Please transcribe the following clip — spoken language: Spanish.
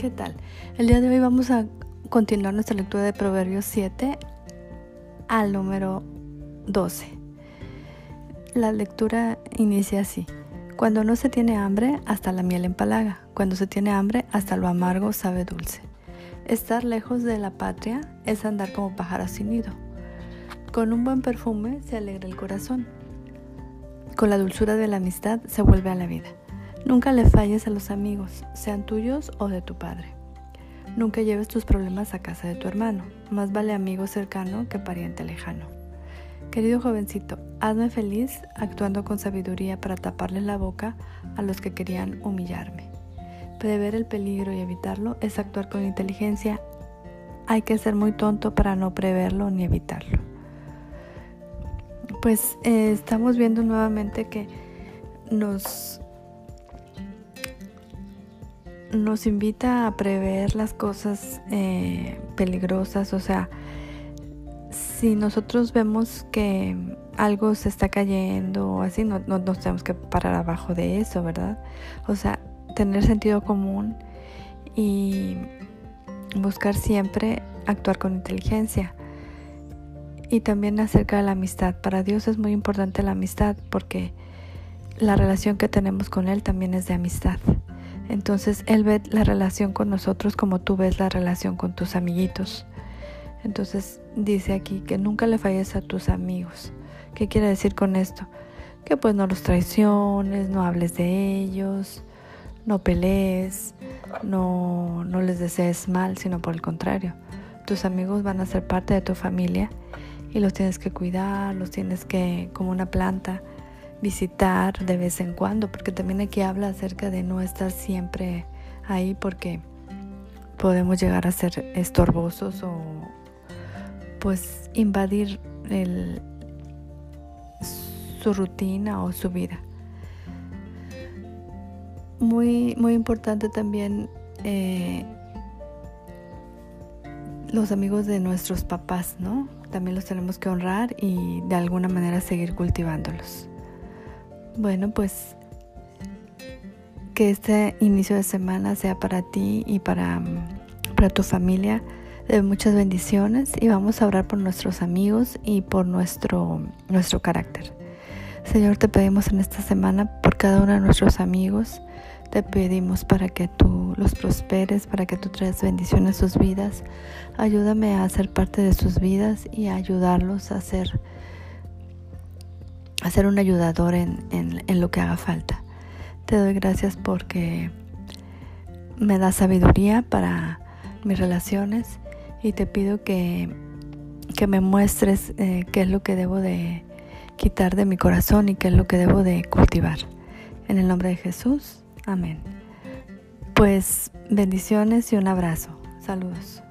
¿Qué tal? El día de hoy vamos a continuar nuestra lectura de Proverbios 7 al número 12. La lectura inicia así. Cuando no se tiene hambre, hasta la miel empalaga. Cuando se tiene hambre, hasta lo amargo sabe dulce. Estar lejos de la patria es andar como pájaro sin nido. Con un buen perfume se alegra el corazón. Con la dulzura de la amistad se vuelve a la vida. Nunca le falles a los amigos, sean tuyos o de tu padre. Nunca lleves tus problemas a casa de tu hermano. Más vale amigo cercano que pariente lejano. Querido jovencito, hazme feliz actuando con sabiduría para taparles la boca a los que querían humillarme. Prever el peligro y evitarlo es actuar con inteligencia. Hay que ser muy tonto para no preverlo ni evitarlo. Pues eh, estamos viendo nuevamente que nos nos invita a prever las cosas eh, peligrosas, o sea, si nosotros vemos que algo se está cayendo o así, no, no, nos tenemos que parar abajo de eso, ¿verdad? O sea, tener sentido común y buscar siempre actuar con inteligencia. Y también acerca de la amistad. Para Dios es muy importante la amistad porque la relación que tenemos con Él también es de amistad. Entonces Él ve la relación con nosotros como tú ves la relación con tus amiguitos. Entonces dice aquí que nunca le falles a tus amigos. ¿Qué quiere decir con esto? Que pues no los traiciones, no hables de ellos, no pelees, no, no les desees mal, sino por el contrario. Tus amigos van a ser parte de tu familia y los tienes que cuidar, los tienes que, como una planta, visitar de vez en cuando, porque también aquí habla acerca de no estar siempre ahí porque podemos llegar a ser estorbosos o pues invadir su rutina o su vida. Muy, muy importante también eh, los amigos de nuestros papás, ¿no? También los tenemos que honrar y de alguna manera seguir cultivándolos. Bueno, pues que este inicio de semana sea para ti y para, para tu familia de muchas bendiciones y vamos a orar por nuestros amigos y por nuestro, nuestro carácter. Señor, te pedimos en esta semana por cada uno de nuestros amigos, te pedimos para que tú los prosperes, para que tú traigas bendiciones a sus vidas. Ayúdame a ser parte de sus vidas y a ayudarlos a ser a ser un ayudador en, en, lo que haga falta. Te doy gracias porque me da sabiduría para mis relaciones y te pido que, que me muestres eh, qué es lo que debo de quitar de mi corazón y qué es lo que debo de cultivar. En el nombre de Jesús, amén. Pues bendiciones y un abrazo. Saludos.